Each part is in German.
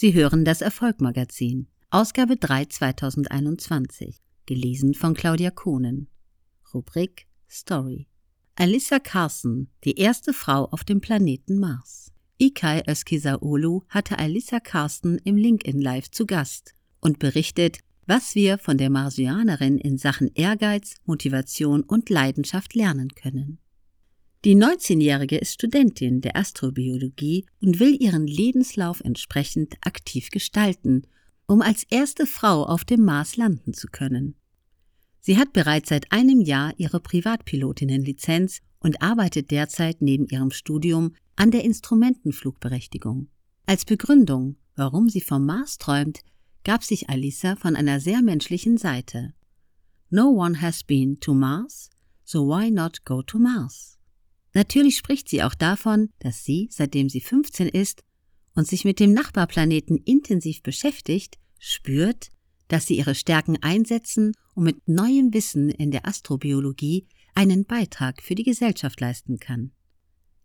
Sie hören das Erfolgmagazin, Ausgabe 3 2021, gelesen von Claudia Kohnen. Rubrik Story. Alyssa Carson, die erste Frau auf dem Planeten Mars. Ikai Öskisaolu hatte Alyssa Carson im LinkedIn Live zu Gast und berichtet, was wir von der Marsianerin in Sachen Ehrgeiz, Motivation und Leidenschaft lernen können. Die 19-Jährige ist Studentin der Astrobiologie und will ihren Lebenslauf entsprechend aktiv gestalten, um als erste Frau auf dem Mars landen zu können. Sie hat bereits seit einem Jahr ihre Privatpilotinnenlizenz und arbeitet derzeit neben ihrem Studium an der Instrumentenflugberechtigung. Als Begründung, warum sie vom Mars träumt, gab sich Alisa von einer sehr menschlichen Seite. No one has been to Mars, so why not go to Mars? Natürlich spricht sie auch davon, dass sie, seitdem sie 15 ist und sich mit dem Nachbarplaneten intensiv beschäftigt, spürt, dass sie ihre Stärken einsetzen und mit neuem Wissen in der Astrobiologie einen Beitrag für die Gesellschaft leisten kann.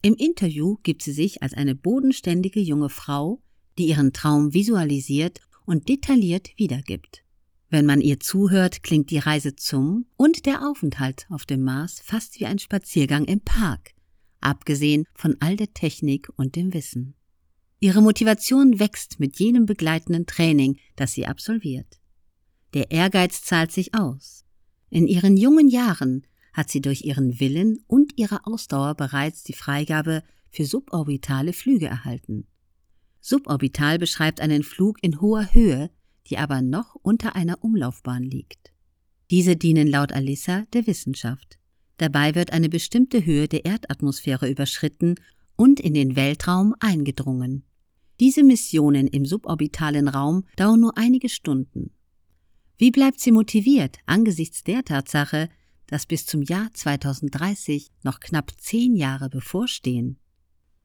Im Interview gibt sie sich als eine bodenständige junge Frau, die ihren Traum visualisiert und detailliert wiedergibt. Wenn man ihr zuhört, klingt die Reise zum und der Aufenthalt auf dem Mars fast wie ein Spaziergang im Park, abgesehen von all der Technik und dem Wissen. Ihre Motivation wächst mit jenem begleitenden Training, das sie absolviert. Der Ehrgeiz zahlt sich aus. In ihren jungen Jahren hat sie durch ihren Willen und ihre Ausdauer bereits die Freigabe für suborbitale Flüge erhalten. Suborbital beschreibt einen Flug in hoher Höhe, die aber noch unter einer Umlaufbahn liegt. Diese dienen laut Alissa der Wissenschaft. Dabei wird eine bestimmte Höhe der Erdatmosphäre überschritten und in den Weltraum eingedrungen. Diese Missionen im suborbitalen Raum dauern nur einige Stunden. Wie bleibt sie motiviert angesichts der Tatsache, dass bis zum Jahr 2030 noch knapp zehn Jahre bevorstehen?